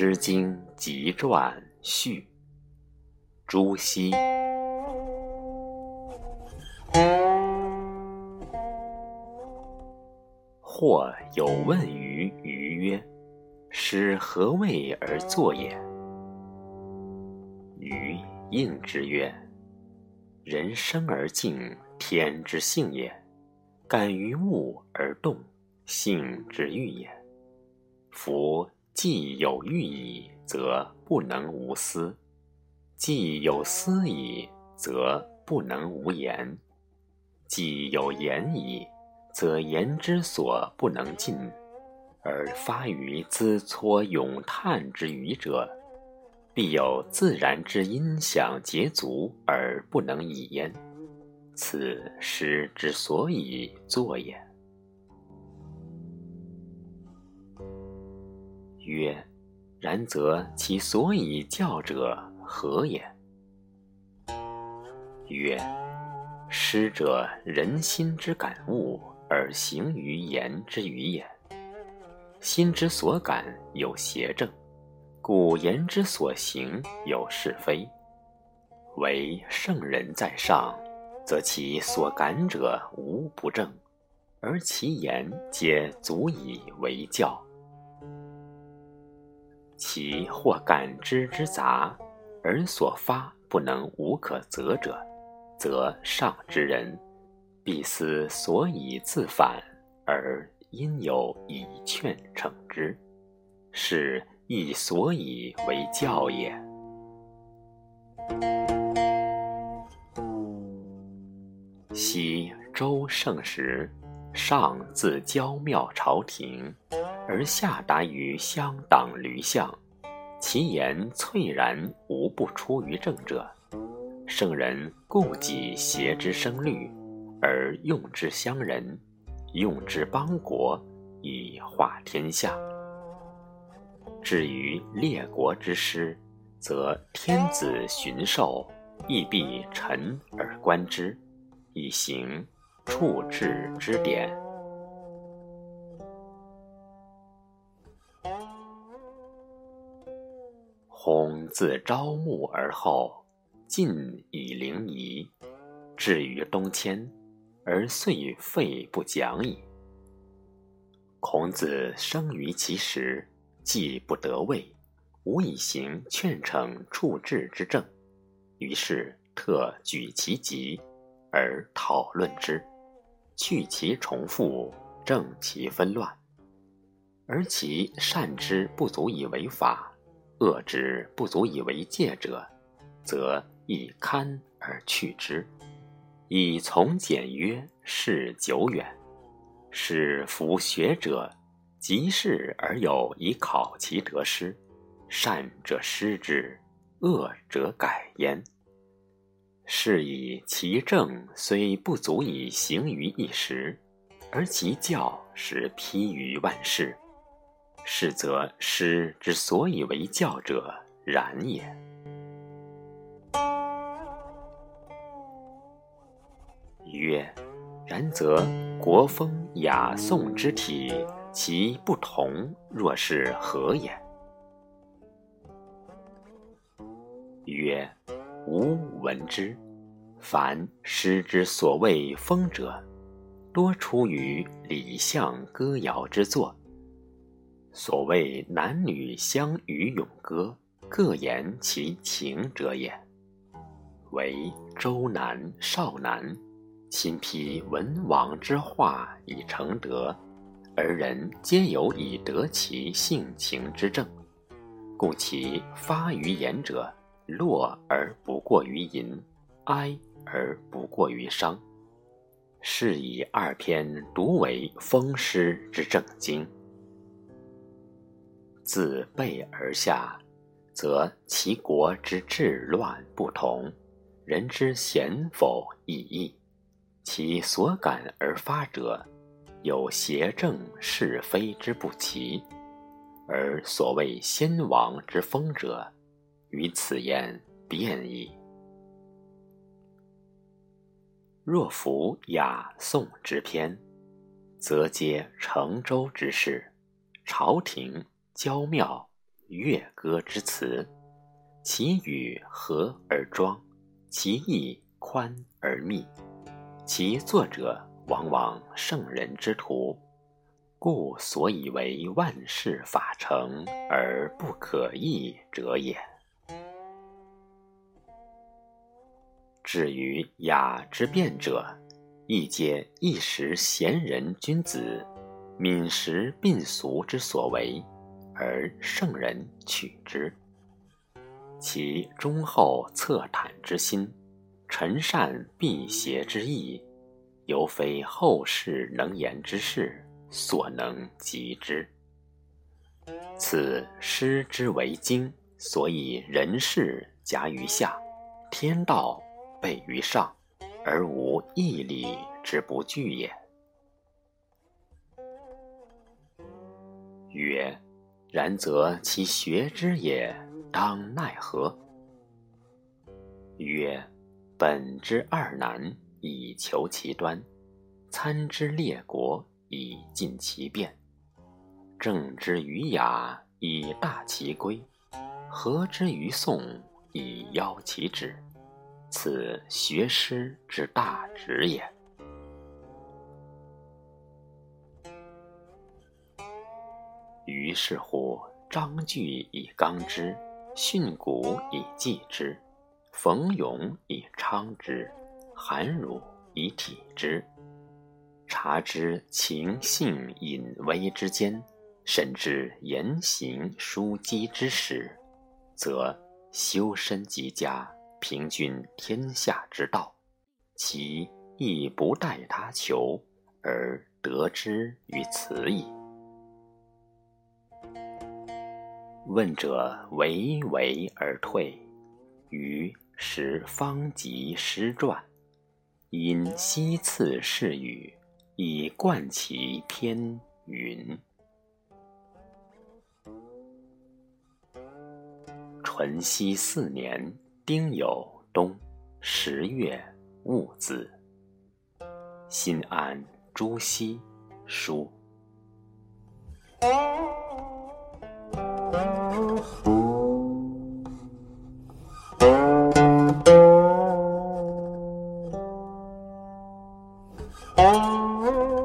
诗经·集传序，朱熹。或有问于鱼曰：“诗何谓而作也？”鱼应之曰：“人生而静，天之性也；感于物而动，性之欲也。夫既有欲矣，则不能无思；既有思矣，则不能无言；既有言矣，则言之所不能尽，而发于兹撮咏叹之余者，必有自然之音响节足而不能已焉。此诗之所以作也。曰：然则其所以教者何也？曰：师者人心之感物。而行于言之语也。心之所感有邪正，故言之所行有是非。唯圣人在上，则其所感者无不正，而其言皆足以为教。其或感知之杂，而所发不能无可责者，则上之人。必思所以自反，而因有以劝惩之，是亦所以为教也。昔周盛时，上自郊庙朝廷，而下达于乡党闾巷，其言粹然无不出于政者。圣人故己邪之声律。而用之乡人，用之邦国，以化天下。至于列国之师，则天子巡狩，亦必臣而观之，以行处置之典。弘自朝暮而后，尽以陵夷，至于东迁。而遂废不讲矣。孔子生于其时，既不得位，无以行劝惩处置之政，于是特举其疾而讨论之，去其重复，正其纷乱。而其善之不足以为法，恶之不足以为戒者，则以堪而去之。以从简约，事久远，是夫学者，及事而有以考其得失，善者失之，恶者改焉。是以其政虽不足以行于一时，而其教实披于万世。是则师之所以为教者，然也。曰：然则国风雅颂之体，其不同，若是何也？曰：吾闻之。凡诗之所谓风者，多出于礼相歌谣之作。所谓男女相与咏歌，各言其情者也。为周南、少南。亲批文王之化以成德，而人皆有以得其性情之正，故其发于言者，乐而不过于淫，哀而不过于伤。是以二篇独为风诗之正经。自背而下，则其国之治乱不同，人之贤否异异。其所感而发者，有邪正是非之不齐，而所谓先王之风者，于此言变矣。若夫雅颂之篇，则皆成周之事，朝廷、娇庙、乐歌之词，其语和而庄，其意宽而密，其作者往往圣人之徒，故所以为万世法成而不可易者也。至于雅之辩者，亦皆一时贤人君子，敏识病俗之所为，而圣人取之。其忠厚恻坦之心，陈善避邪之意，犹非后世能言之士所能及之。此诗之为经，所以人事夹于下，天道。备于上，而无义理之不惧也。曰：然则其学之也，当奈何？曰：本之二难，以求其端；参之列国，以尽其变；正之于雅，以大其规；和之于颂，以邀其旨。此学诗之大旨也。于是乎，章句以刚之，训诂以记之，冯咏以昌之，韩儒以体之。察之情性隐微之间，审之言行枢机之始，则修身极佳。平均天下之道，其亦不待他求而得之于此矣。问者唯唯而退，于时方及诗传，因西次是语，以贯其篇云：淳熙四年。丁酉冬十月戊子，新安朱熹书。Oh